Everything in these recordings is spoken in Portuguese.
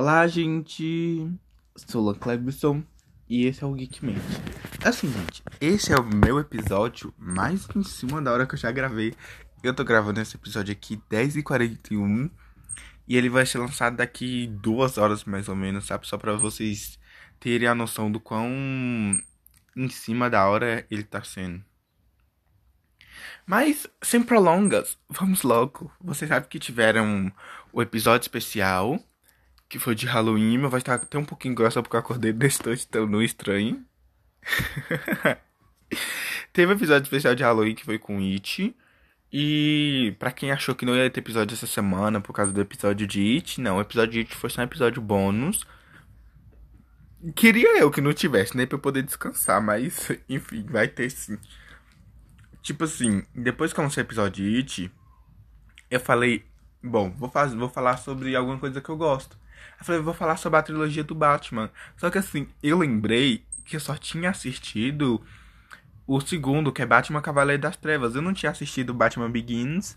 Olá, gente. Sou Lan Clebson e esse é o Geekmente. Assim, gente, esse é o meu episódio mais em cima da hora que eu já gravei. Eu tô gravando esse episódio aqui 10h41 e ele vai ser lançado daqui duas horas mais ou menos, sabe? Só pra vocês terem a noção do quão em cima da hora ele tá sendo. Mas, sem prolongas, vamos logo. Vocês sabem que tiveram o episódio especial, que foi de Halloween. Meu vai estar até um pouquinho grossa porque eu acordei desse tão estranho. Teve o episódio especial de Halloween que foi com It. E para quem achou que não ia ter episódio essa semana por causa do episódio de It, não, o episódio de It foi só um episódio bônus. Queria eu que não tivesse, nem né, pra eu poder descansar, mas enfim, vai ter sim. Tipo assim, depois que eu lancei o episódio de It, eu falei, bom, vou, fazer, vou falar sobre alguma coisa que eu gosto. Eu falei, vou falar sobre a trilogia do Batman. Só que assim, eu lembrei que eu só tinha assistido o segundo, que é Batman Cavaleiro das Trevas. Eu não tinha assistido Batman Begins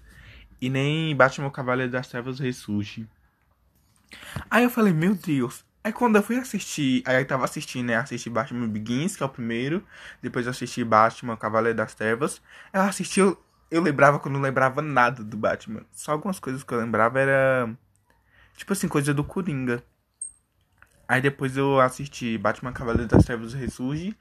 e nem Batman Cavaleiro das Trevas Ressurge. Aí eu falei, meu Deus, Aí quando eu fui assistir, aí eu tava assistindo, né? Assisti Batman Begins, que é o primeiro. Depois eu assisti Batman Cavaleiro das Trevas. Eu assisti, eu, eu lembrava quando não lembrava nada do Batman. Só algumas coisas que eu lembrava era. Tipo assim, coisa do Coringa. Aí depois eu assisti Batman Cavaleiro das Trevas Ressurge.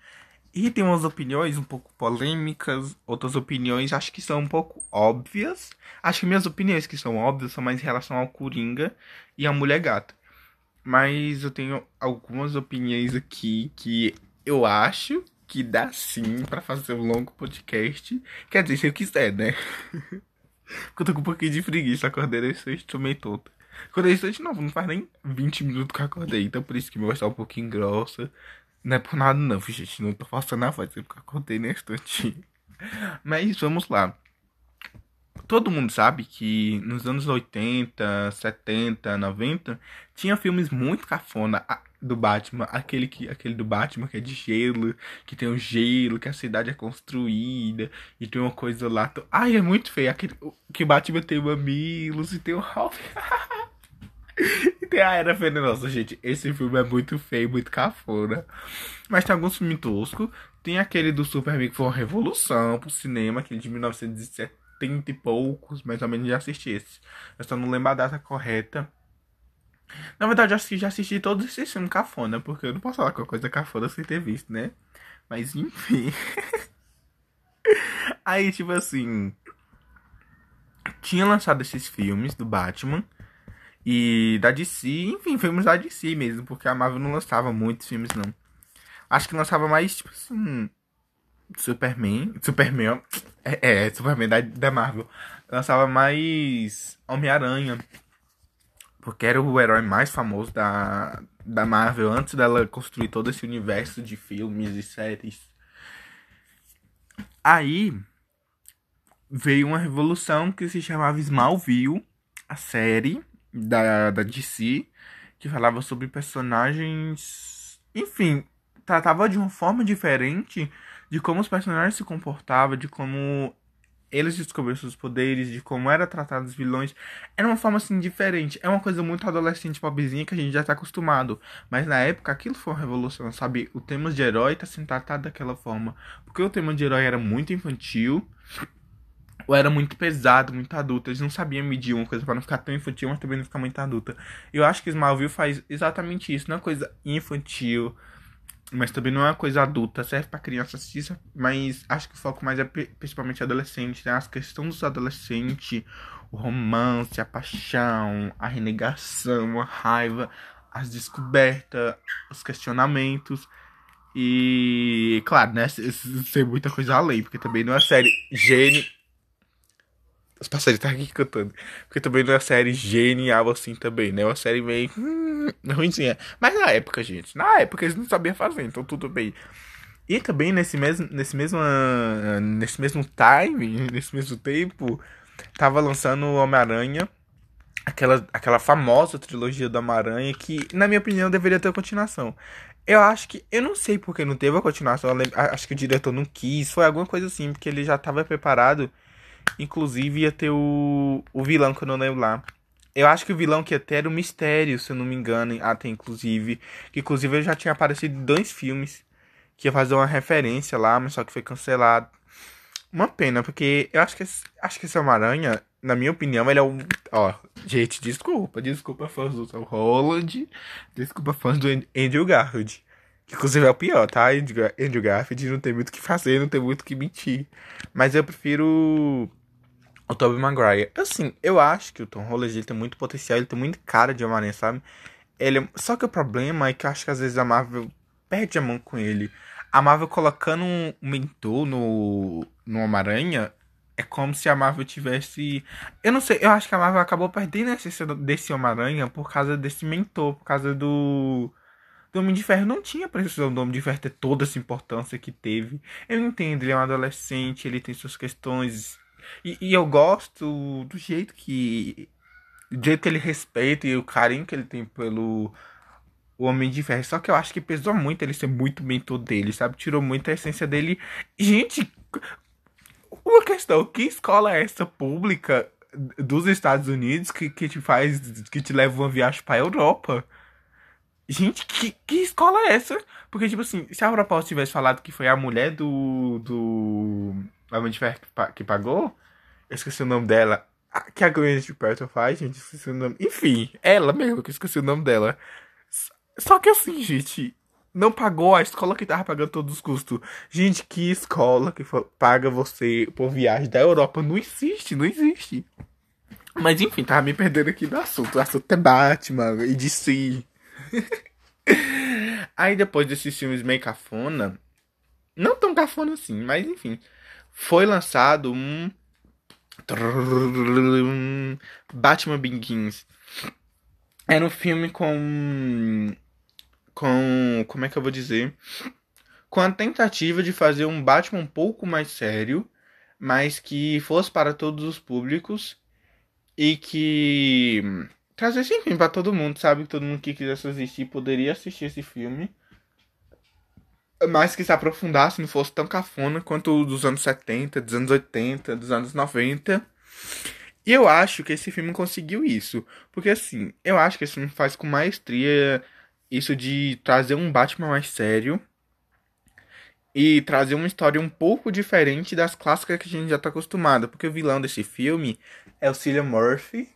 E tem umas opiniões um pouco polêmicas, outras opiniões acho que são um pouco óbvias. Acho que minhas opiniões que são óbvias são mais em relação ao Coringa e à Mulher Gata. Mas eu tenho algumas opiniões aqui que eu acho que dá sim para fazer um longo podcast. Quer dizer, se eu quiser, né? Porque eu tô com um pouquinho de preguiça, acordei nesse tomei todo. Acordei sexto, não, não faz nem 20 minutos que eu acordei, então por isso que meu voz tá um pouquinho grossa. Não é por nada não, gente, não tô forçando a voz, é porque eu acordei nesse instantinho. Mas vamos lá todo mundo sabe que nos anos 80, 70, 90 tinha filmes muito cafona do Batman, aquele que aquele do Batman que é de gelo, que tem o um gelo, que a cidade é construída e tem uma coisa lá, ai é muito feio, aquele que Batman tem mamilos e tem o Ralph. e tem a Era Venenosa, gente. Esse filme é muito feio, muito cafona. Mas tem alguns filmes toscos. Tem aquele do Superman que foi uma revolução pro cinema, aquele de 1970 trinta e poucos, mais ou menos, já assisti esse. Eu só não lembro a data correta. Na verdade, eu acho que já assisti todos esses filmes cafona, porque eu não posso falar qualquer coisa cafona sem ter visto, né? Mas enfim. Aí, tipo assim. Tinha lançado esses filmes do Batman e da DC, enfim, filmes da DC mesmo, porque a Marvel não lançava muitos filmes, não. Acho que lançava mais, tipo assim, Superman. Superman. É, é Superman da, da Marvel. Lançava mais Homem-Aranha. Porque era o herói mais famoso da, da Marvel antes dela construir todo esse universo de filmes e séries. Aí veio uma revolução que se chamava Smallville, a série da, da DC, que falava sobre personagens. Enfim, tratava de uma forma diferente de como os personagens se comportavam, de como eles descobriram seus poderes, de como era tratado os vilões, era uma forma assim diferente. É uma coisa muito adolescente pobrezinha que a gente já tá acostumado. Mas na época aquilo foi uma revolução, sabe? O tema de herói tá sendo tratado daquela forma. Porque o tema de herói era muito infantil. Ou era muito pesado, muito adulto. Eles não sabiam medir uma coisa para não ficar tão infantil, mas também não ficar muito adulta. Eu acho que Smallville faz exatamente isso. Não é uma coisa infantil, mas também não é uma coisa adulta, serve para criança assistir, mas acho que o foco mais é principalmente adolescente, né? As questões dos adolescentes, o romance, a paixão, a renegação, a raiva, as descobertas, os questionamentos. E, claro, né? Ser muita coisa além, porque também não é série gênio os passarinhos estão aqui cantando. Porque também não é uma série genial assim também, né? É uma série meio. Hum, ruimzinha. Mas na época, gente. Na época eles não sabiam fazer, então tudo bem. E também nesse mesmo, nesse mesmo, nesse mesmo time, nesse mesmo tempo, tava lançando Homem-Aranha, aquela, aquela famosa trilogia do Homem-Aranha, que, na minha opinião, deveria ter continuação. Eu acho que, eu não sei porque não teve a continuação, acho que o diretor não quis, foi alguma coisa assim, porque ele já tava preparado Inclusive ia ter o, o vilão que eu não lembro lá. Eu acho que o vilão que ia ter era o Mistério, se eu não me engano, até inclusive. Que inclusive ele já tinha aparecido em dois filmes. Que ia fazer uma referência lá, mas só que foi cancelado. Uma pena, porque eu acho que esse, acho que esse Homem-Aranha, na minha opinião, ele é um. Ó, gente, desculpa, desculpa fãs do Tom Holland, desculpa fãs do Andrew Garfield. Que inclusive é o pior, tá? Andrew Garfield não tem muito o que fazer, não tem muito o que mentir. Mas eu prefiro o Tobey Maguire. Assim, eu acho que o Tom Holland ele tem muito potencial, ele tem muito cara de Homem-Aranha, sabe? Ele, só que o problema é que eu acho que às vezes a Marvel perde a mão com ele. A Marvel colocando um mentor no, no Homem-Aranha é como se a Marvel tivesse. Eu não sei, eu acho que a Marvel acabou perdendo a essência desse Homem-Aranha por causa desse mentor, por causa do. Do Homem de Ferro não tinha precisão do Homem de Ferro ter toda essa importância que teve. Eu entendo, ele é um adolescente, ele tem suas questões e, e, eu gosto do jeito que. Do jeito que ele respeita e o carinho que ele tem pelo o Homem de Ferro. Só que eu acho que pesou muito ele ser muito mentor dele, sabe? Tirou muito a essência dele. Gente, uma questão: que escola é essa pública dos Estados Unidos que, que te faz. que te leva uma viagem pra Europa? Gente, que, que escola é essa? Porque, tipo assim, se a Europol tivesse falado que foi a mulher do. do. Homem de Ferro que pagou, eu esqueci o nome dela. Que a Gwyneth Paltrow faz, gente, esqueci o nome. Enfim, ela mesmo, que eu esqueci o nome dela. Só que assim, gente, não pagou a escola que tava pagando todos os custos. Gente, que escola que paga você por viagem da Europa? Não existe, não existe. Mas enfim, tava me perdendo aqui do assunto. O assunto é Batman e DC. Aí depois desses filmes meio cafona, não tão cafona assim, mas enfim, foi lançado um Batman Begins. Era um filme com. Com. Como é que eu vou dizer? Com a tentativa de fazer um Batman um pouco mais sério, mas que fosse para todos os públicos e que trazesse enfim para todo mundo, sabe? Todo mundo que quisesse assistir poderia assistir esse filme mas que se aprofundasse, não fosse tão cafona quanto dos anos 70, dos anos 80, dos anos 90. E eu acho que esse filme conseguiu isso. Porque assim, eu acho que esse filme faz com maestria isso de trazer um Batman mais sério. E trazer uma história um pouco diferente das clássicas que a gente já tá acostumado. Porque o vilão desse filme é o Cillian Murphy.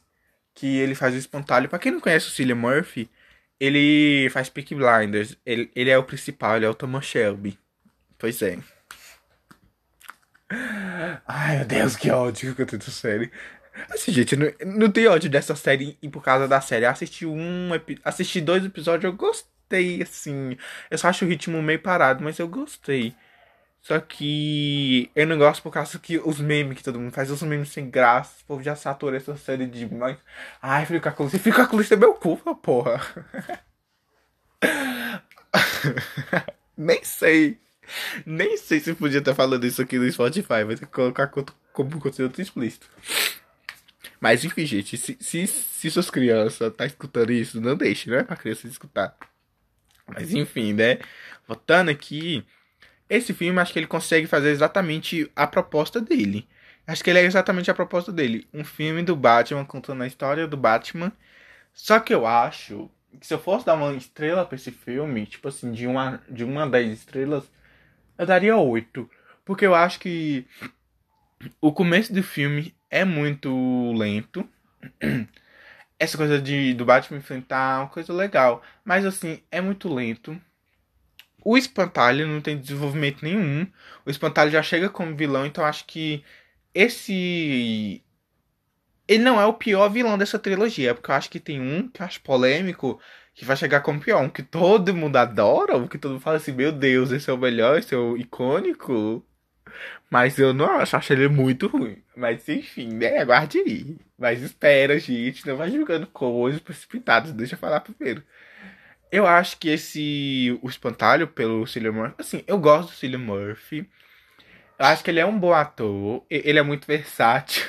Que ele faz o espantalho. Pra quem não conhece o Cillian Murphy, ele faz Peak Blinders. Ele, ele é o principal, ele é o Thomas Shelby. Pois é. Ai, meu Deus, que ódio que eu tenho dessa série. Assim, gente, não, não tem ódio dessa série e por causa da série. Eu assisti um assisti dois episódios, eu gostei, assim. Eu só acho o ritmo meio parado, mas eu gostei. Só que eu não gosto por causa que os memes que todo mundo faz, os memes sem graça, o povo já saturou essa série de. Ai, fica com você, fica com é meu cu, porra. Nem sei. Nem sei se podia estar falando isso aqui no Spotify, vai ter que colocar como conteúdo explícito. Mas enfim, gente, se, se, se suas crianças tá escutando isso, não deixe, não é pra criança escutar. Mas enfim, né? Voltando aqui. Esse filme, acho que ele consegue fazer exatamente a proposta dele. Acho que ele é exatamente a proposta dele. Um filme do Batman contando a história do Batman. Só que eu acho que se eu fosse dar uma estrela pra esse filme, tipo assim, de uma, de uma a dez estrelas, eu daria oito. Porque eu acho que o começo do filme é muito lento. Essa coisa de, do Batman enfrentar é uma coisa legal. Mas assim, é muito lento. O Espantalho não tem desenvolvimento nenhum. O Espantalho já chega como vilão, então acho que esse. Ele não é o pior vilão dessa trilogia, porque eu acho que tem um que eu acho polêmico, que vai chegar como pior, um que todo mundo adora, um que todo mundo fala assim: meu Deus, esse é o melhor, esse é o icônico. Mas eu não acho, acho ele muito ruim. Mas enfim, né? Aguarde aí. Mas espera, gente. Não vai julgando coisas precipitadas. Deixa eu falar primeiro. Eu acho que esse. O espantalho pelo Cillian Murphy. Assim, eu gosto do Cillian Murphy. Eu acho que ele é um bom ator. Ele é muito versátil.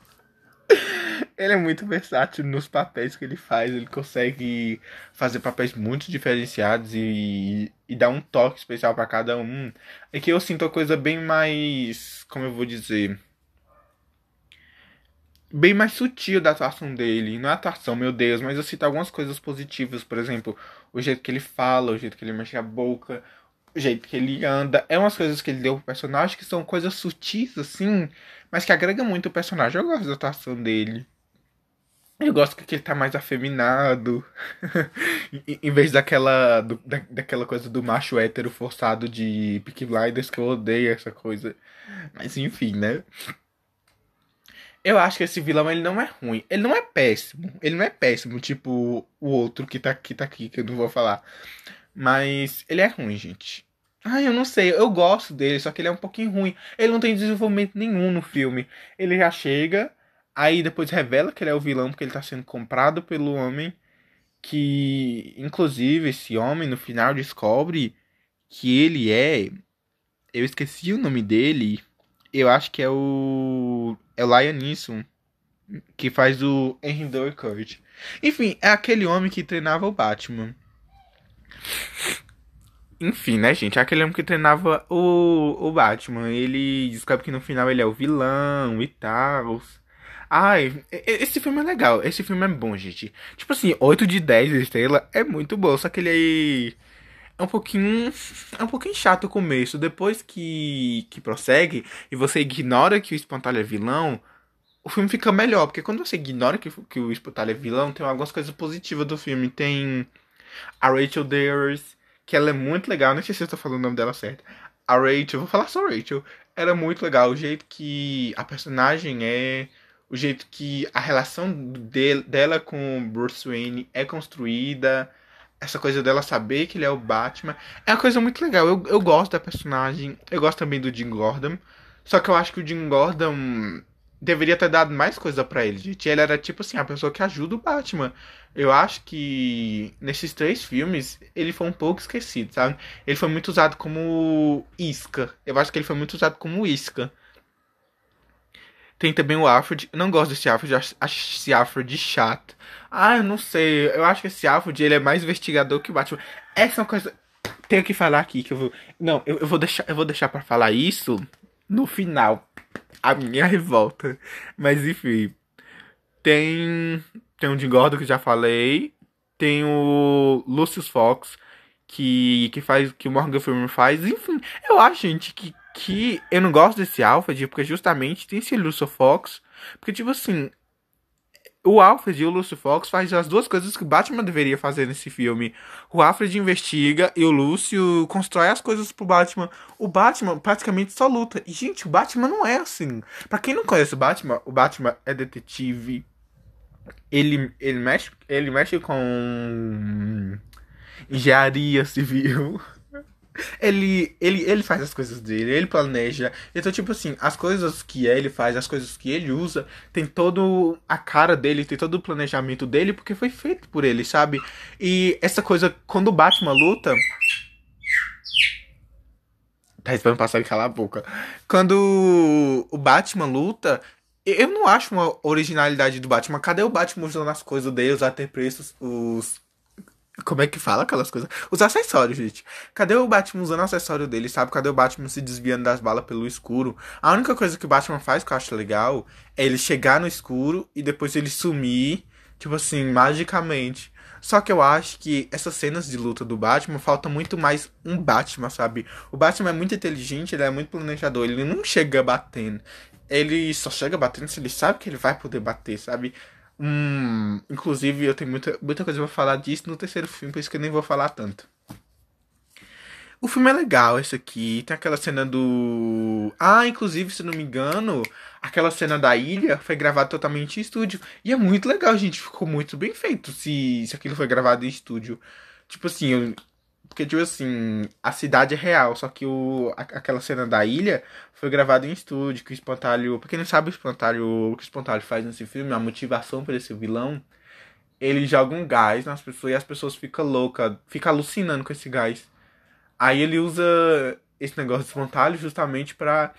ele é muito versátil nos papéis que ele faz. Ele consegue fazer papéis muito diferenciados e, e dar um toque especial para cada um. É que eu sinto a coisa bem mais. Como eu vou dizer? Bem mais sutil da atuação dele. Não é atuação, meu Deus, mas eu cito algumas coisas positivas, por exemplo, o jeito que ele fala, o jeito que ele mexe a boca, o jeito que ele anda. É umas coisas que ele deu pro personagem que são coisas sutis, assim, mas que agregam muito o personagem. Eu gosto da atuação dele. Eu gosto que ele tá mais afeminado. em vez daquela, do, da, daquela coisa do macho hétero forçado de Peaky Blinders, que eu odeio essa coisa. Mas enfim, né? Eu acho que esse vilão ele não é ruim. Ele não é péssimo. Ele não é péssimo, tipo o outro que tá, que tá aqui, que eu não vou falar. Mas ele é ruim, gente. Ai, eu não sei. Eu gosto dele, só que ele é um pouquinho ruim. Ele não tem desenvolvimento nenhum no filme. Ele já chega Aí depois revela que ele é o vilão porque ele tá sendo comprado pelo homem. Que, inclusive, esse homem no final descobre que ele é. Eu esqueci o nome dele. Eu acho que é o. É o Lion Neeson. Que faz o Henry Durkurt. Enfim, é aquele homem que treinava o Batman. Enfim, né, gente? É aquele homem que treinava o, o Batman. Ele descobre que no final ele é o vilão e tal. Ai, esse filme é legal. Esse filme é bom, gente. Tipo assim, 8 de 10 estrela é muito bom. Só que ele aí é um pouquinho. É um pouquinho chato o começo. Depois que, que prossegue e você ignora que o espantalho é vilão, o filme fica melhor. Porque quando você ignora que, que o espantalho é vilão, tem algumas coisas positivas do filme. Tem a Rachel Dares, que ela é muito legal. Não sei se eu tô falando o nome dela certo. A Rachel, vou falar só Rachel. Era muito legal. O jeito que a personagem é o jeito que a relação de, dela com Bruce Wayne é construída, essa coisa dela saber que ele é o Batman, é uma coisa muito legal. Eu, eu gosto da personagem, eu gosto também do Jim Gordon, só que eu acho que o Jim Gordon deveria ter dado mais coisa para ele, gente. Ele era tipo assim, a pessoa que ajuda o Batman. Eu acho que nesses três filmes ele foi um pouco esquecido, sabe? Ele foi muito usado como isca. Eu acho que ele foi muito usado como isca. Tem também o Alfred. não gosto desse Alfred, acho esse Alfred chato. Ah, eu não sei. Eu acho que esse Alfred ele é mais investigador que o Batman. Essa é uma coisa. Tenho que falar aqui que eu vou. Não, eu, eu vou deixar, eu vou deixar para falar isso no final. A minha revolta. Mas enfim. Tem. Tem o Jim Gordon que já falei. Tem o Lucius Fox. Que, que faz. Que o Morgan Freeman faz. Enfim, eu acho, gente, que que eu não gosto desse Alfred porque justamente tem esse Lúcio Fox. Porque, tipo assim, o Alfred e o Lúcio Fox fazem as duas coisas que Batman deveria fazer nesse filme. O Alfred investiga e o Lúcio constrói as coisas pro Batman. O Batman praticamente só luta. E, gente, o Batman não é assim. Pra quem não conhece o Batman, o Batman é detetive. Ele, ele, mexe, ele mexe com engenharia civil. Ele, ele, ele faz as coisas dele, ele planeja. Então, tipo assim, as coisas que ele faz, as coisas que ele usa, tem todo a cara dele, tem todo o planejamento dele, porque foi feito por ele, sabe? E essa coisa, quando o Batman luta. Tá esperando passar e calar a boca. Quando o Batman luta, eu não acho uma originalidade do Batman. Cadê o Batman usando as coisas dele, os preços, os como é que fala aquelas coisas? Os acessórios, gente. Cadê o Batman usando o acessório dele, sabe? Cadê o Batman se desviando das balas pelo escuro? A única coisa que o Batman faz que eu acho legal é ele chegar no escuro e depois ele sumir, tipo assim, magicamente. Só que eu acho que essas cenas de luta do Batman falta muito mais um Batman, sabe? O Batman é muito inteligente, ele é muito planejador, ele não chega batendo. Ele só chega batendo se ele sabe que ele vai poder bater, sabe? Hum, inclusive, eu tenho muita, muita coisa pra falar disso no terceiro filme, por isso que eu nem vou falar tanto. O filme é legal, esse aqui. Tem aquela cena do. Ah, inclusive, se não me engano, aquela cena da ilha foi gravada totalmente em estúdio. E é muito legal, gente. Ficou muito bem feito se, se aquilo foi gravado em estúdio. Tipo assim, eu, porque, tipo assim, a cidade é real, só que o, aquela cena da ilha foi gravada em estúdio, que o espantalho. Pra quem não sabe o espantalho, o que o espantalho faz nesse filme, a motivação para esse vilão, ele joga um gás nas pessoas e as pessoas ficam loucas, ficam alucinando com esse gás. Aí ele usa esse negócio de espantalho justamente pra.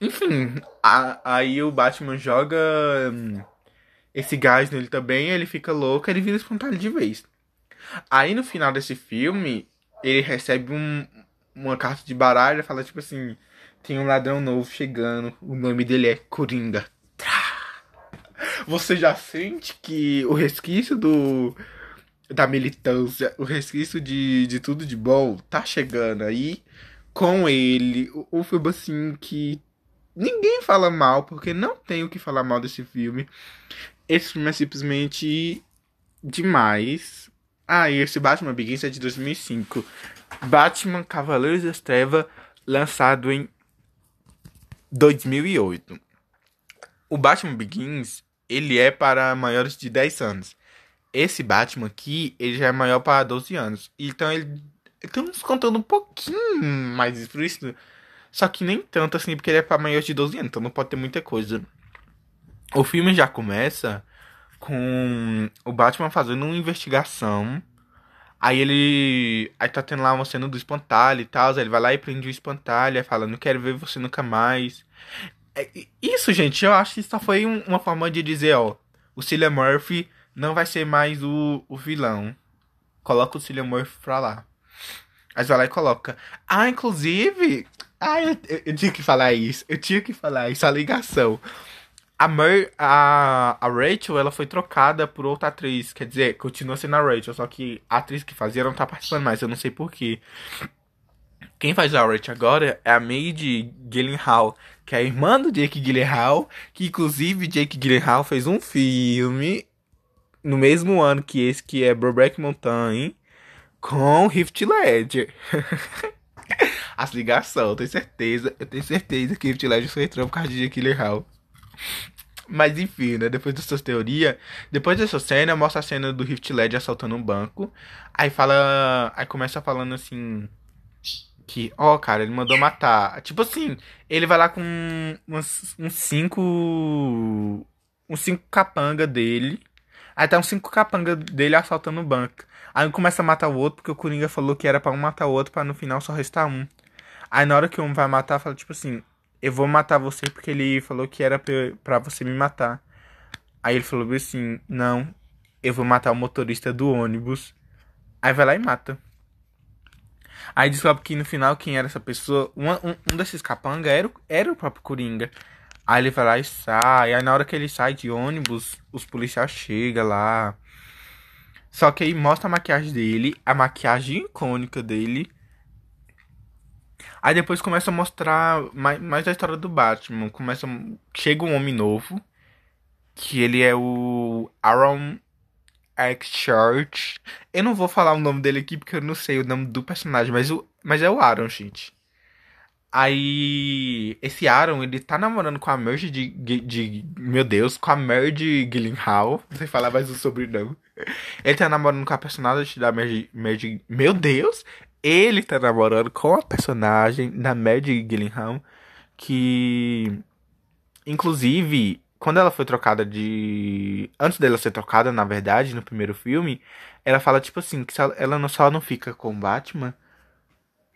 Enfim, a, aí o Batman joga hum, esse gás nele também, ele fica louco, ele vira espantalho de vez. Aí no final desse filme, ele recebe um, uma carta de baralho e fala tipo assim: tem um ladrão novo chegando, o nome dele é Coringa. você já sente que o resquício do da militância, o resquício de, de tudo de bom tá chegando aí com ele. O, filme assim que ninguém fala mal, porque não tem o que falar mal desse filme. Esse filme é simplesmente demais. Ah, e esse Batman Begins é de 2005. Batman Cavaleiros das Trevas, lançado em 2008. O Batman Begins, ele é para maiores de 10 anos. Esse Batman aqui, ele já é maior para 12 anos. Então ele estamos contando um pouquinho mais explícito. Só que nem tanto assim, porque ele é para maiores de 12 anos, então não pode ter muita coisa. O filme já começa com o Batman fazendo uma investigação. Aí ele. Aí tá tendo lá uma cena do espantalho e tal. Aí ele vai lá e prende o espantalho. Aí fala, não quero ver você nunca mais. É, isso, gente, eu acho que só foi uma forma de dizer, ó. O Cillian Murphy não vai ser mais o, o vilão. Coloca o Cillian Murphy pra lá. Aí vai lá e coloca. Ah, inclusive. Ah, eu, eu, eu tinha que falar isso. Eu tinha que falar isso, a ligação. A, Mer, a, a Rachel, ela foi trocada por outra atriz. Quer dizer, continua sendo a Rachel, só que a atriz que fazia não tá participando mais, eu não sei porquê. Quem faz a Rachel agora é a Maid Gyllenhaal, que é a irmã do Jake Gyllenhaal, que inclusive Jake Gyllenhaal fez um filme no mesmo ano que esse, que é Brokeback Mountain, com Rift Ledger. As ligações, eu tenho certeza, eu tenho certeza que Rift Ledger foi entrando por causa de Jake Gyllenhaal. Mas enfim, né? Depois dessas teorias. Depois dessa cena, mostra a cena do Rift Ledger assaltando um banco. Aí fala. Aí começa falando assim. Que, ó, oh, cara, ele mandou matar. Tipo assim, ele vai lá com uns, uns cinco. Uns cinco capanga dele. Aí tá uns cinco capanga dele assaltando o banco. Aí um começa a matar o outro, porque o Coringa falou que era pra um matar o outro, pra no final só restar um. Aí na hora que um vai matar, fala tipo assim: eu vou matar você porque ele falou que era para você me matar. Aí ele falou assim: Não, eu vou matar o motorista do ônibus. Aí vai lá e mata. Aí descobre que no final quem era essa pessoa, um, um, um desses capanga era, era o próprio Coringa. Aí ele vai lá e sai. Aí na hora que ele sai de ônibus, os policiais chegam lá. Só que aí mostra a maquiagem dele, a maquiagem icônica dele. Aí depois começa a mostrar mais, mais a história do Batman. Começa, chega um homem novo, que ele é o Aaron Church. Eu não vou falar o nome dele aqui porque eu não sei o nome do personagem, mas, o, mas é o Aaron, gente. Aí, esse Aaron, ele tá namorando com a Merge de, de, de Meu Deus, com a Merge Gyllenhaal. Não sei falar mais o sobrenome. Ele tá namorando com a personagem da Merge, Merge... Meu Deus! Ele tá namorando com a personagem da Maddie Gillingham, que inclusive quando ela foi trocada de antes dela ser trocada, na verdade, no primeiro filme, ela fala tipo assim, que ela não só não fica com Batman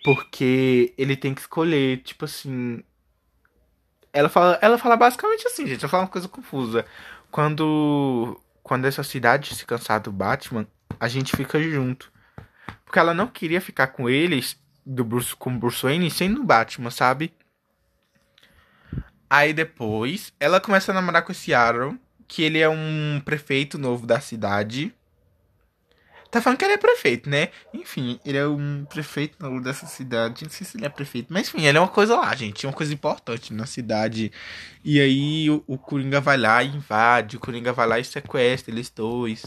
porque ele tem que escolher, tipo assim, ela fala, ela fala basicamente assim, gente, ela fala uma coisa confusa. Quando quando essa cidade se cansar do Batman, a gente fica junto. Porque ela não queria ficar com eles, do Bruce, com Bruce Wayne, sendo Batman, sabe? Aí depois, ela começa a namorar com esse Aaron, que ele é um prefeito novo da cidade. Tá falando que ele é prefeito, né? Enfim, ele é um prefeito novo dessa cidade. Não sei se ele é prefeito, mas enfim, ele é uma coisa lá, gente. É uma coisa importante na cidade. E aí o, o Coringa vai lá e invade. O Coringa vai lá e sequestra eles dois.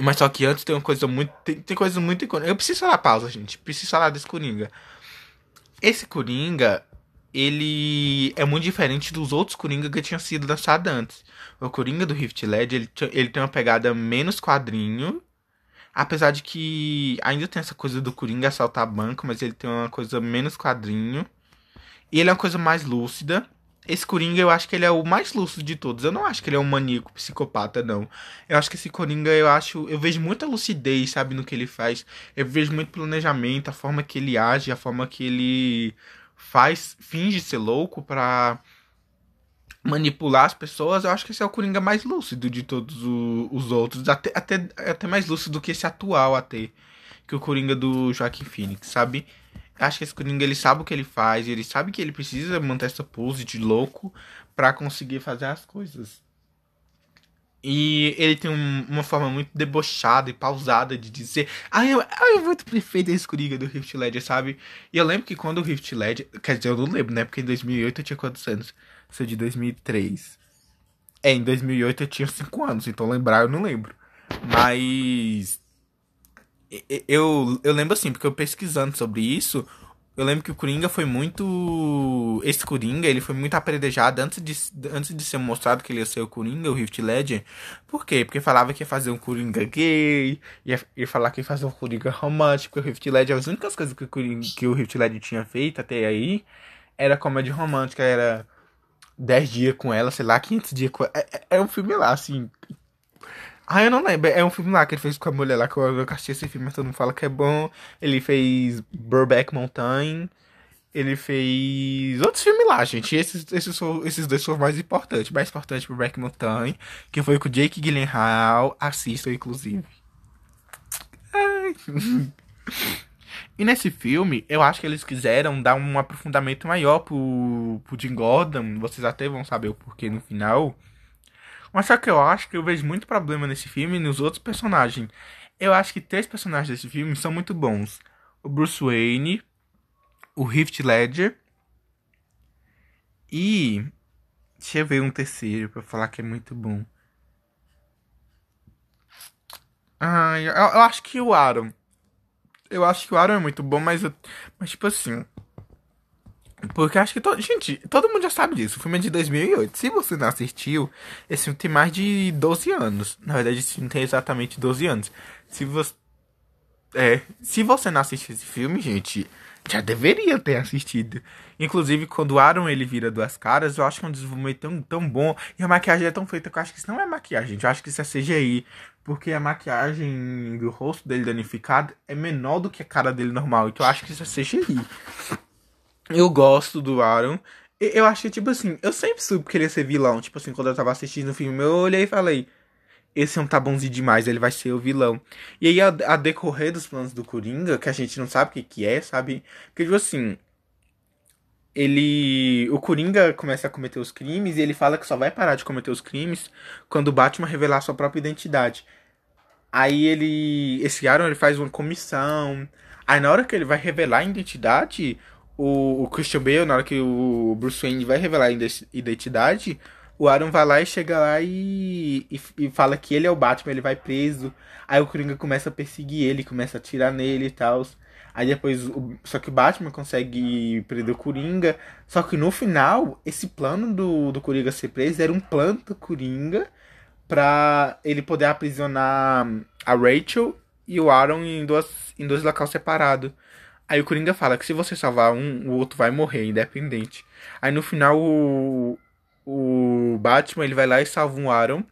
Mas só que antes tem uma coisa muito. Tem, tem coisa muito icônica. Eu preciso falar pausa, gente. Preciso falar desse Coringa. Esse Coringa, ele é muito diferente dos outros Coringa que tinham sido lançados antes. O Coringa do Rift Led, ele, ele tem uma pegada menos quadrinho. Apesar de que ainda tem essa coisa do Coringa assaltar banco, mas ele tem uma coisa menos quadrinho. E ele é uma coisa mais lúcida esse Coringa eu acho que ele é o mais lúcido de todos. Eu não acho que ele é um maníaco psicopata, não. Eu acho que esse Coringa, eu acho. Eu vejo muita lucidez, sabe, no que ele faz. Eu vejo muito planejamento, a forma que ele age, a forma que ele faz, finge ser louco pra manipular as pessoas. Eu acho que esse é o Coringa mais lúcido de todos os outros. Até, até, até mais lúcido do que esse atual, até. Que o Coringa do Joaquim Phoenix, sabe? Acho que esse Coringa ele sabe o que ele faz, ele sabe que ele precisa manter essa pose de louco para conseguir fazer as coisas. E ele tem um, uma forma muito debochada e pausada de dizer. Ah, eu, ah, eu muito perfeito esse Coringa do Rift Ledger, sabe? E eu lembro que quando o Rift Ledger. Quer dizer, eu não lembro, né? Porque em 2008 eu tinha quantos anos? Sou de 2003. É, em 2008 eu tinha 5 anos, então lembrar eu não lembro. Mas. Eu, eu lembro assim, porque eu pesquisando sobre isso, eu lembro que o Coringa foi muito. Esse Coringa, ele foi muito apredejado antes de, antes de ser mostrado que ele ia ser o Coringa, o Rift Ledger. Por quê? Porque falava que ia fazer um Coringa gay, ia, ia falar que ia fazer um Coringa romântico. O Rift Ledger, as únicas coisas que o, Coringa, que o Rift Ledger tinha feito até aí era comédia romântica, era 10 dias com ela, sei lá, 500 dias com ela. É, é, é um filme lá, assim, ah, eu não lembro. É um filme lá que ele fez com a mulher lá, que eu, eu assisti esse filme, mas todo mundo fala que é bom. Ele fez Burback Mountain. Ele fez outros filmes lá, gente. Esses, esses, esses dois foram mais importantes. Mais importante pro Burback Mountain, que foi com o Jake Gyllenhaal. Assistam, inclusive. Ai. E nesse filme, eu acho que eles quiseram dar um aprofundamento maior pro, pro Jim Gordon. Vocês até vão saber o porquê no final. Mas só que eu acho que eu vejo muito problema nesse filme e nos outros personagens. Eu acho que três personagens desse filme são muito bons: o Bruce Wayne, o Rift Ledger e. Deixa eu ver um terceiro pra falar que é muito bom. Ah, eu, eu acho que o Aaron. Eu acho que o Aaron é muito bom, mas, eu, mas tipo assim. Porque acho que. To... Gente, todo mundo já sabe disso. O filme é de 2008. Se você não assistiu, esse filme tem mais de 12 anos. Na verdade, esse filme tem exatamente 12 anos. Se você. É. Se você não assistiu esse filme, gente, já deveria ter assistido. Inclusive, quando o Aaron ele vira duas caras, eu acho que é um desenvolvimento tão, tão bom. E a maquiagem é tão feita que eu acho que isso não é maquiagem, gente. Eu acho que isso é CGI. Porque a maquiagem do rosto dele danificado é menor do que a cara dele normal. Então eu acho que isso é CGI. Eu gosto do Aaron. Eu acho que, tipo assim, eu sempre soube que ele ia ser vilão. Tipo assim, quando eu tava assistindo o filme, eu olhei e falei: Esse é um tá bonzinho demais, ele vai ser o vilão. E aí, a, a decorrer dos planos do Coringa, que a gente não sabe o que, que é, sabe? Porque, tipo assim, ele. O Coringa começa a cometer os crimes e ele fala que só vai parar de cometer os crimes quando o Batman revelar sua própria identidade. Aí ele. Esse Aaron ele faz uma comissão. Aí na hora que ele vai revelar a identidade, o, o Christian Bale, na hora que o Bruce Wayne vai revelar a identidade, o Aaron vai lá e chega lá e, e, e, fala que ele é o Batman, ele vai preso. Aí o Coringa começa a perseguir ele, começa a atirar nele e tal. Aí depois, o, só que o Batman consegue prender o Coringa. Só que no final, esse plano do, do Coringa ser preso era um plano do Coringa pra ele poder aprisionar a Rachel e o Aaron em, duas, em dois locais separados. Aí o Coringa fala que se você salvar um, o outro vai morrer, independente. Aí no final o, o Batman ele vai lá e salva um Aaron.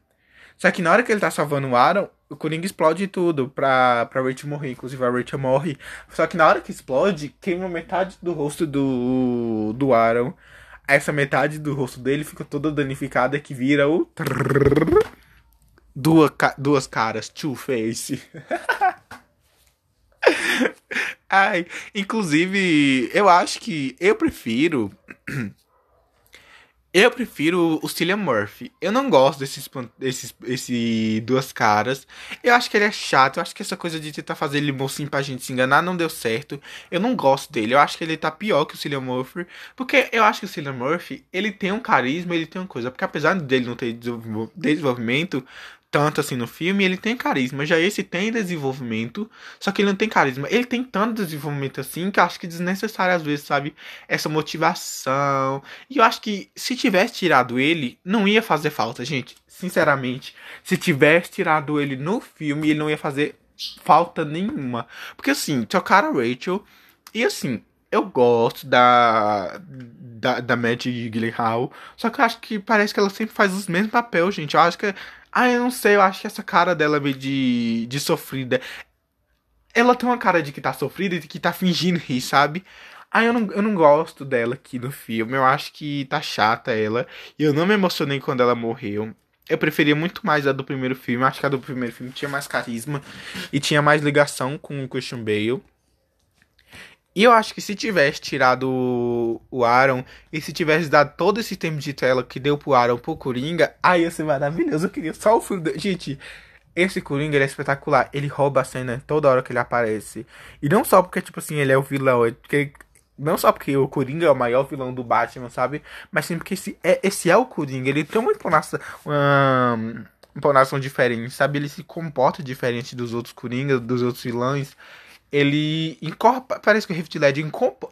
Só que na hora que ele tá salvando o Aaron, o Coringa explode tudo pra, pra Rachel morrer. Inclusive a Rachel morre. Só que na hora que explode, queima metade do rosto do, do Aaron. Essa metade do rosto dele fica toda danificada que vira o. Duas, duas caras, Two Face. Ai, inclusive, eu acho que eu prefiro. Eu prefiro o Cillian Murphy. Eu não gosto desses, desses esse duas caras. Eu acho que ele é chato. Eu acho que essa coisa de tentar fazer ele mocinho pra gente se enganar não deu certo. Eu não gosto dele. Eu acho que ele tá pior que o Cillian Murphy. Porque eu acho que o Cillian Murphy, ele tem um carisma, ele tem uma coisa. Porque apesar dele não ter desenvolvimento, tanto assim no filme, ele tem carisma. Já esse tem desenvolvimento, só que ele não tem carisma. Ele tem tanto desenvolvimento assim que eu acho que é desnecessário às vezes, sabe? Essa motivação. E eu acho que se tivesse tirado ele, não ia fazer falta, gente. Sinceramente, se tivesse tirado ele no filme, ele não ia fazer falta nenhuma. Porque assim, trocaram a Rachel e assim, eu gosto da da, da Magic Gyllenhaal, só que eu acho que parece que ela sempre faz os mesmos papéis, gente. Eu acho que ah, eu não sei, eu acho que essa cara dela é meio de, de sofrida. Ela tem uma cara de que tá sofrida e de que tá fingindo rir, sabe? Ah, eu não, eu não gosto dela aqui no filme. Eu acho que tá chata ela. E eu não me emocionei quando ela morreu. Eu preferia muito mais a do primeiro filme. Acho que a do primeiro filme tinha mais carisma e tinha mais ligação com o Christian Bale. E eu acho que se tivesse tirado o Aaron e se tivesse dado todo esse tempo de tela que deu pro Aaron pro Coringa, aí ia ser maravilhoso. Eu queria só o filme. Do... Gente, esse Coringa é espetacular. Ele rouba a cena toda hora que ele aparece. E não só porque, tipo assim, ele é o vilão. É porque, não só porque o Coringa é o maior vilão do Batman, sabe? Mas sim porque esse é, esse é o Coringa. Ele tem uma entonação. Uma diferente, sabe? Ele se comporta diferente dos outros Coringas, dos outros vilões ele incorpora, parece que o Rift Led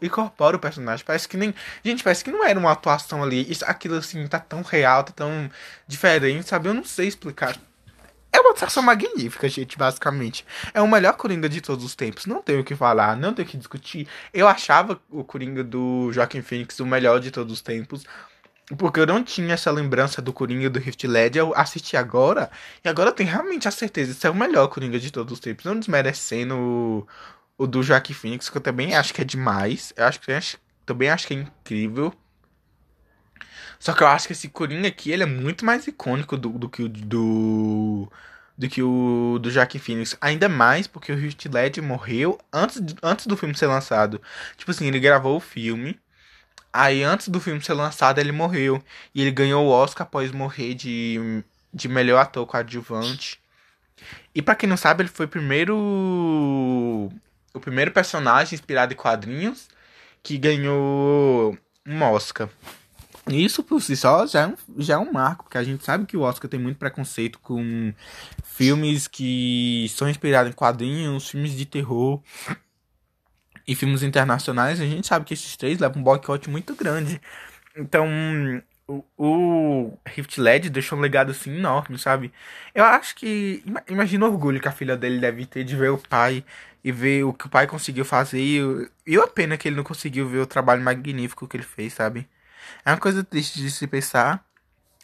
incorpora o personagem, parece que nem, gente, parece que não era uma atuação ali, isso, aquilo assim tá tão real, tá tão diferente, sabe? Eu não sei explicar. É uma atuação magnífica, gente, basicamente. É o melhor Coringa de todos os tempos. Não tenho o que falar, não tenho o que discutir. Eu achava o Coringa do Joaquim Phoenix o melhor de todos os tempos. Porque eu não tinha essa lembrança do Coringa do Rift Led, eu assisti agora, e agora eu tenho realmente a certeza, esse é o melhor Coringa de todos os tempos, não desmerecendo o, o do Joaquim Phoenix, que eu também acho que é demais, eu acho que também acho que é incrível. Só que eu acho que esse Coringa aqui, ele é muito mais icônico do, do que o do do que o do Joaquim Phoenix. Ainda mais porque o Rift Led morreu antes, antes do filme ser lançado. Tipo assim, ele gravou o filme Aí antes do filme ser lançado, ele morreu. E ele ganhou o Oscar após morrer de, de melhor ator coadjuvante. E para quem não sabe, ele foi o primeiro. O primeiro personagem inspirado em quadrinhos que ganhou um Oscar. Isso por si só já é, um, já é um marco, porque a gente sabe que o Oscar tem muito preconceito com filmes que são inspirados em quadrinhos, filmes de terror e filmes internacionais, a gente sabe que esses três levam um boicote muito grande. Então, o, Rift Led deixou um legado assim enorme, sabe? Eu acho que. Imagina o orgulho que a filha dele deve ter de ver o pai e ver o que o pai conseguiu fazer. E, e a pena que ele não conseguiu ver o trabalho magnífico que ele fez, sabe? É uma coisa triste de se pensar,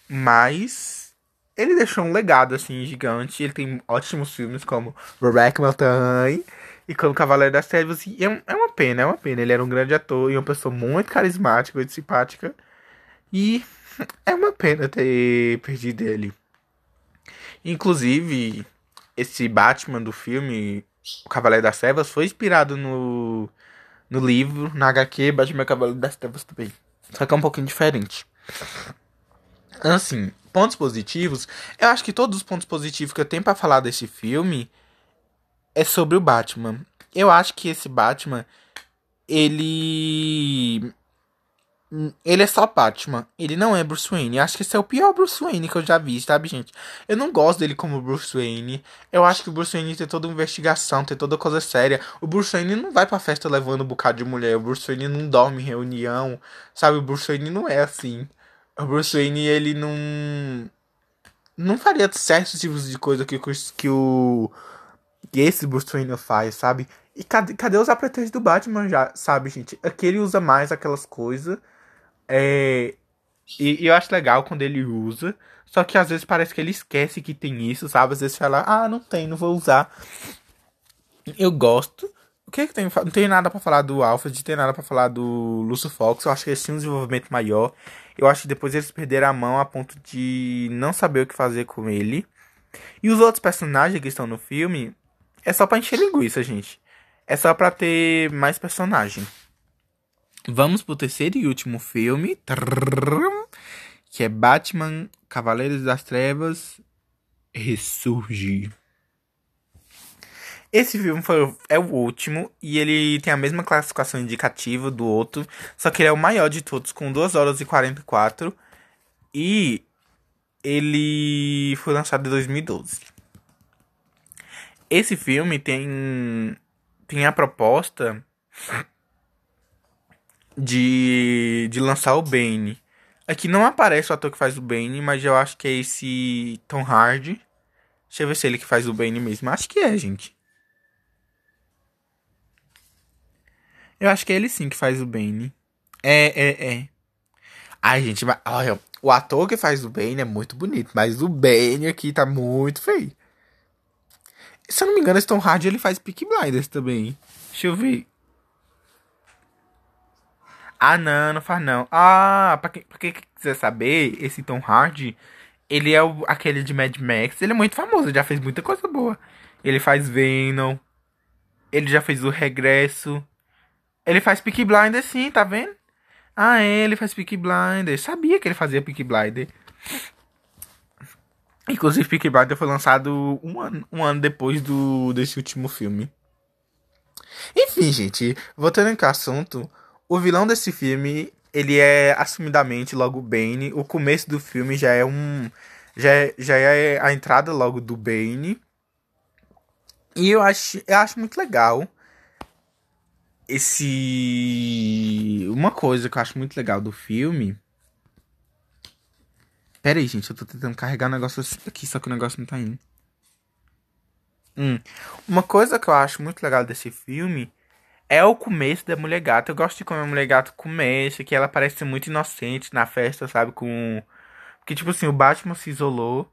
mas ele deixou um legado assim gigante. Ele tem ótimos filmes como Rebecca Mountain e como Cavaleiro das Trevas. E é, é uma pena, é uma pena. Ele era um grande ator e uma pessoa muito carismática, muito simpática. E é uma pena ter perdido ele. Inclusive, esse Batman do filme, O Cavaleiro das Trevas, foi inspirado no, no livro, na HQ Batman Cavaleiro das Trevas também. Só que é um pouquinho diferente. Assim, pontos positivos. Eu acho que todos os pontos positivos que eu tenho para falar desse filme é sobre o Batman. Eu acho que esse Batman, ele. Ele é só Batman. Ele não é Bruce Wayne. Eu acho que esse é o pior Bruce Wayne que eu já vi, sabe, gente? Eu não gosto dele como Bruce Wayne. Eu acho que o Bruce Wayne tem toda uma investigação, tem toda coisa séria. O Bruce Wayne não vai pra festa levando um bocado de mulher. O Bruce Wayne não dorme em reunião. Sabe, o Bruce Wayne não é assim. O Bruce Wayne, ele não. Não faria certos tipos de coisa que, que o que esse Bruce Wayne faz, sabe? E cadê, cadê os apretes do Batman já, sabe, gente? Aqui ele usa mais aquelas coisas. É... E, e, eu acho legal quando ele usa. Só que às vezes parece que ele esquece que tem isso, sabe? Às vezes fala, ah, não tem, não vou usar. Eu gosto. O que, é que tem? Não tem nada para falar do Alfred, não tem nada para falar do Lucio Fox. Eu acho que eles tinham um desenvolvimento maior. Eu acho que depois eles perderam a mão a ponto de não saber o que fazer com ele. E os outros personagens que estão no filme, é só pra encher linguiça, gente. É só pra ter mais personagem. Vamos pro terceiro e último filme. Que é Batman Cavaleiros das Trevas Ressurge. Esse filme foi, é o último e ele tem a mesma classificação indicativa do outro, só que ele é o maior de todos, com 2 horas e 44. E ele foi lançado em 2012. Esse filme tem tem a proposta de, de lançar o Bane. Aqui não aparece o ator que faz o Bane, mas eu acho que é esse Tom Hardy. Deixa eu ver se é ele que faz o Bane mesmo. Acho que é, gente. Eu acho que é ele sim que faz o Bane. É, é, é. Ai, gente, olha, o ator que faz o Bane é muito bonito, mas o Bane aqui tá muito feio. Se eu não me engano, esse Tom Hardy ele faz Peak Blinders também. Deixa eu ver. Ah, não, não faz não. Ah, pra quem, pra quem quiser saber, esse Tom Hardy, ele é o, aquele de Mad Max. Ele é muito famoso, já fez muita coisa boa. Ele faz Venom. Ele já fez o Regresso. Ele faz Peaky Blinder sim, tá vendo? Ah, é, ele faz Peaky Blinder. Sabia que ele fazia Peaky Blinder. Inclusive, Peaky Blinder foi lançado um ano, um ano depois do, desse último filme. Enfim, gente, voltando que assunto, o vilão desse filme, ele é assumidamente logo Bane. O começo do filme já é um já é, já é a entrada logo do Bane. E eu acho, eu acho muito legal esse uma coisa que eu acho muito legal do filme. Pera aí, gente, eu tô tentando carregar o negócio aqui, só que o negócio não tá indo. Hum. Uma coisa que eu acho muito legal desse filme é o começo da mulher gata. Eu gosto de como a mulher gata começa, que ela parece muito inocente na festa, sabe? Com. Porque, tipo assim, o Batman se isolou.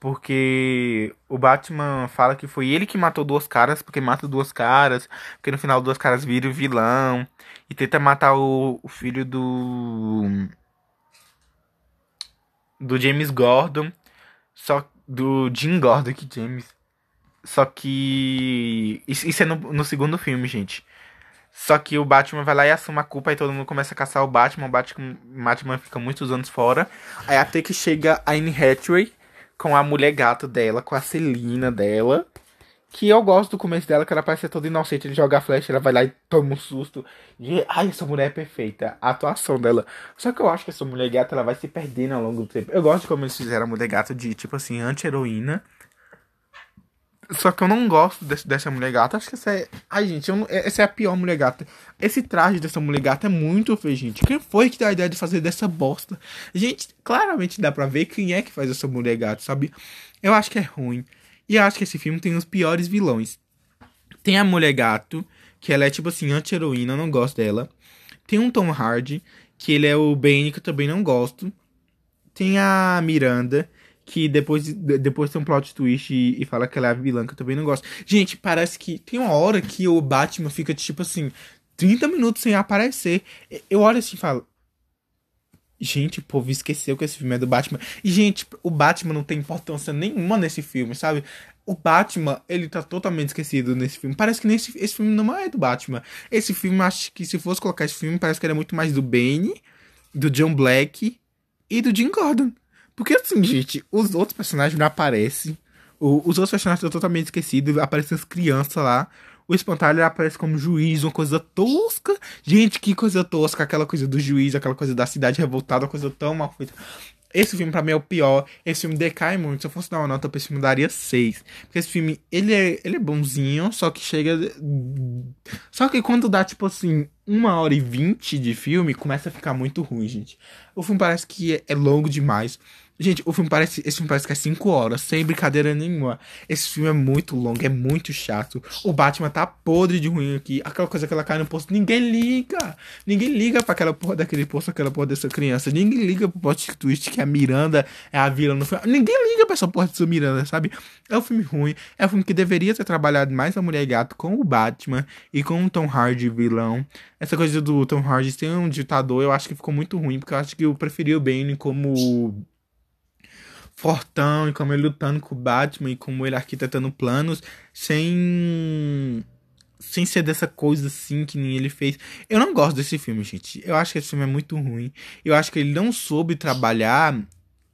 Porque o Batman fala que foi ele que matou duas caras, porque mata duas caras, porque no final duas caras viram vilão. E tenta matar o, o filho do. Do James Gordon. Só. Do Jim Gordon, que James. Só que. Isso é no, no segundo filme, gente. Só que o Batman vai lá e assume a culpa e todo mundo começa a caçar o Batman. O Batman, Batman fica muitos anos fora. Aí até que chega a Anne Hathaway com a mulher gato dela, com a Celina dela. Que eu gosto do começo dela, que ela parece toda inocente. Ele joga a flecha, ela vai lá e toma um susto. De, ai, essa mulher é perfeita. A atuação dela. Só que eu acho que essa mulher gata ela vai se perdendo ao longo do tempo. Eu gosto de como eles fizeram a mulher gata de, tipo assim, anti-heroína. Só que eu não gosto dessa mulher gata. Acho que essa é. Ai, gente, não... essa é a pior mulher gata. Esse traje dessa mulher gata é muito feio, gente. Quem foi que deu a ideia de fazer dessa bosta? Gente, claramente dá pra ver quem é que faz essa mulher gata, sabe? Eu acho que é ruim. E acho que esse filme tem os piores vilões. Tem a mulher gato, que ela é tipo assim, anti-heroína, não gosto dela. Tem um Tom Hardy, que ele é o Bane, que eu também não gosto. Tem a Miranda, que depois, depois tem um plot twist e, e, fala que ela é a vilã, que eu também não gosto. Gente, parece que tem uma hora que o Batman fica, tipo assim, 30 minutos sem aparecer. Eu olho assim e falo. Gente, o povo esqueceu que esse filme é do Batman. E, gente, o Batman não tem importância nenhuma nesse filme, sabe? O Batman, ele tá totalmente esquecido nesse filme. Parece que nesse, esse filme não é do Batman. Esse filme, acho que se fosse colocar esse filme, parece que era muito mais do Bane, do John Black e do Jim Gordon. Porque assim, gente, os outros personagens não aparecem. O, os outros personagens estão totalmente esquecidos. Aparecem as crianças lá. O espantalho aparece como juiz, uma coisa tosca. Gente, que coisa tosca. Aquela coisa do juiz, aquela coisa da cidade revoltada, uma coisa tão mal feita. Esse filme pra mim é o pior. Esse filme decai muito. Se eu fosse dar uma nota pra esse filme, daria 6. Porque esse filme, ele é, ele é bonzinho, só que chega. Só que quando dá, tipo assim, uma hora e vinte de filme, começa a ficar muito ruim, gente. O filme parece que é longo demais. Gente, o filme parece. Esse filme parece que é 5 horas, sem brincadeira nenhuma. Esse filme é muito longo, é muito chato. O Batman tá podre de ruim aqui. Aquela coisa que ela cai no poço. Ninguém liga. Ninguém liga pra aquela porra daquele poço, aquela porra dessa criança. Ninguém liga pro plot twist que a Miranda é a vilã no filme. Ninguém liga pra essa porra dessa Miranda, sabe? É um filme ruim. É um filme que deveria ter trabalhado mais a Mulher Gato com o Batman e com o Tom Hardy vilão. Essa coisa do Tom Hardy ser um ditador, eu acho que ficou muito ruim, porque eu acho que eu preferi o Bane como fortão e como ele lutando com o Batman e como ele arquitetando planos sem sem ser dessa coisa assim que nem ele fez. Eu não gosto desse filme, gente. Eu acho que esse filme é muito ruim. Eu acho que ele não soube trabalhar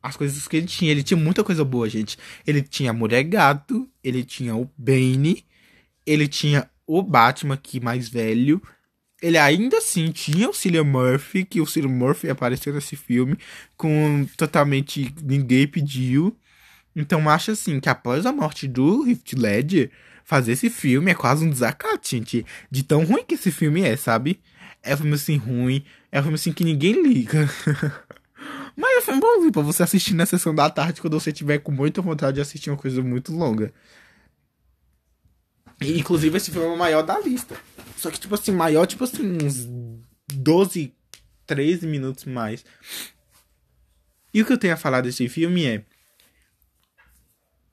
as coisas que ele tinha. Ele tinha muita coisa boa, gente. Ele tinha a Mulher Gato, ele tinha o Bane, ele tinha o Batman aqui mais velho, ele ainda assim tinha o Cillian Murphy, que o Cillian Murphy apareceu nesse filme, com totalmente ninguém pediu. Então acho assim que após a morte do Rift Ledger, fazer esse filme é quase um desacato, gente. De tão ruim que esse filme é, sabe? É um filme assim ruim, é um filme assim que ninguém liga. Mas é um filme bom pra você assistir na sessão da tarde quando você tiver com muita vontade de assistir uma coisa muito longa. E, inclusive esse filme é o maior da lista. Só que, tipo assim, maior, tipo assim, uns 12, 13 minutos mais. E o que eu tenho a falar desse filme é.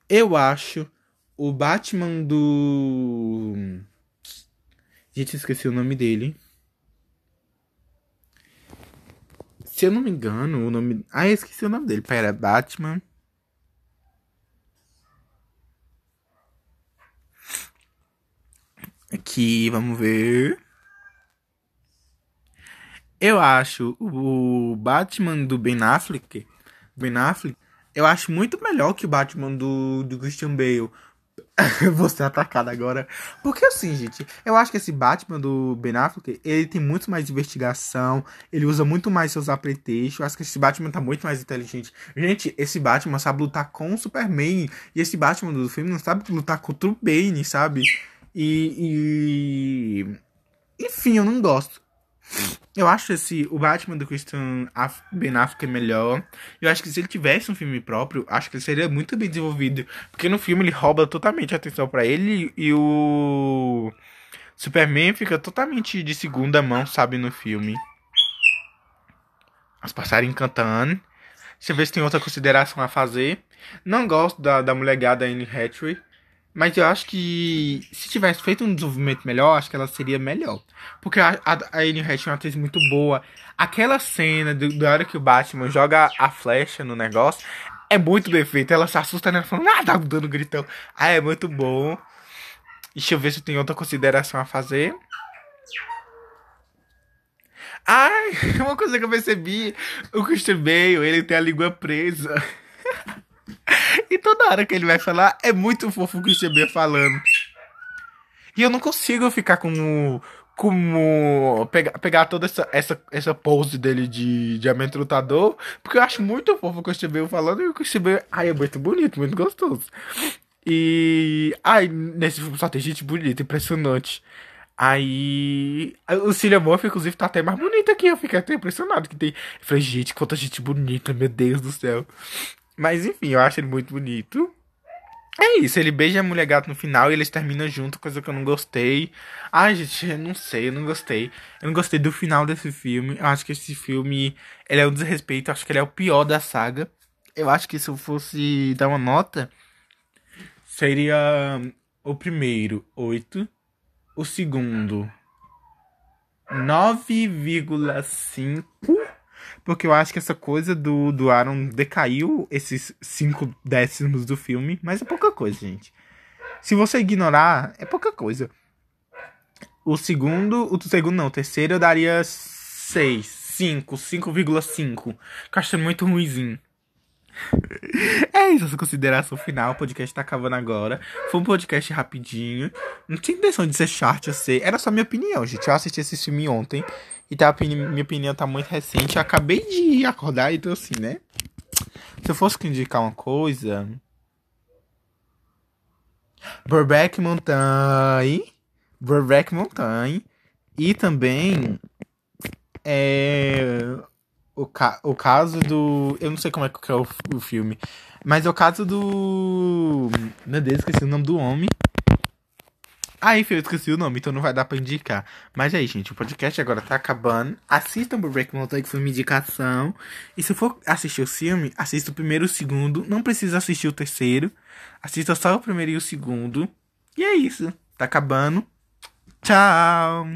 Eu acho o Batman do. Gente, esqueci o nome dele. Se eu não me engano, o nome. Ah, eu esqueci o nome dele. Pera, Batman. Aqui, vamos ver. Eu acho o Batman do Ben Affleck, Ben Affleck, eu acho muito melhor que o Batman do, do Christian Bale. Vou ser atacado agora. Porque assim, gente, eu acho que esse Batman do Ben Affleck, ele tem muito mais investigação, ele usa muito mais seus apretextos. Eu acho que esse Batman tá muito mais inteligente. Gente, esse Batman sabe lutar com o Superman. E esse Batman do filme não sabe lutar contra o Bane, sabe? E. e... Enfim, eu não gosto. Eu acho esse o Batman do Christian Ben Affleck é melhor. Eu acho que se ele tivesse um filme próprio, acho que ele seria muito bem desenvolvido, porque no filme ele rouba totalmente a atenção para ele e o Superman fica totalmente de segunda mão, sabe, no filme. As passarinhos cantando. Deixa eu ver se tem outra consideração a fazer. Não gosto da, da mulher gada Anne Hathaway. Mas eu acho que se tivesse feito um desenvolvimento melhor, acho que ela seria melhor. Porque a, a, Anne Hatch é uma atriz muito boa. Aquela cena do, da hora que o Batman joga a flecha no negócio é muito bem feita. Ela se assusta, né? Falando, ah, tá dando gritão. Ah, é muito bom. Deixa eu ver se tem outra consideração a fazer. Ai, uma coisa que eu percebi, o Christian Bale, ele tem a língua presa. E toda hora que ele vai falar, é muito fofo o Christian Bale falando. E eu não consigo ficar com como pegar, pegar toda essa, essa, essa pose dele de, de amedrontador, porque eu acho muito fofo o Christian Bale falando e o Christian Bale, ai, é muito bonito, muito gostoso. E, ai, nesse filme só tem gente bonita, impressionante. Aí, o Cillian Murphy, inclusive, tá até mais bonito aqui, eu fiquei até impressionado que tem. Eu falei, gente, quanta gente bonita, meu Deus do céu. Mas enfim, eu acho ele muito bonito. É isso, ele beija a mulher gato no final e eles terminam junto, coisa que eu não gostei. Ai, gente, eu não sei, eu não gostei. Eu não gostei do final desse filme. Eu acho que esse filme, ele é um desrespeito, eu acho que ele é o pior da saga. Eu acho que se eu fosse dar uma nota, seria o primeiro, 8. O segundo, 9,5 porque eu acho que essa coisa do, do Aaron decaiu esses cinco décimos do filme, mas é pouca coisa, gente. Se você ignorar, é pouca coisa. O segundo, o segundo não, o terceiro eu daria 6, 5, 5,5. Que eu acho muito ruimzinho. É isso, essa consideração final. O podcast tá acabando agora. Foi um podcast rapidinho. Não tinha intenção de ser chato, eu sei. Era só minha opinião, gente. Eu assisti esse filme ontem. E tá, minha opinião tá muito recente. Eu acabei de acordar e tô assim, né? Se eu fosse indicar uma coisa. Burbeck Mountain. Burbeck Mountain. E também. É. O, ca o caso do. Eu não sei como é que é o, o filme. Mas é o caso do. Meu Deus, esqueci o nome do homem. Ah, enfim, eu esqueci o nome, então não vai dar pra indicar. Mas aí, gente, o podcast agora tá acabando. Assistam o Break Mountain, que foi uma indicação. E se for assistir o filme, assista o primeiro e o segundo. Não precisa assistir o terceiro. Assista só o primeiro e o segundo. E é isso. Tá acabando. Tchau!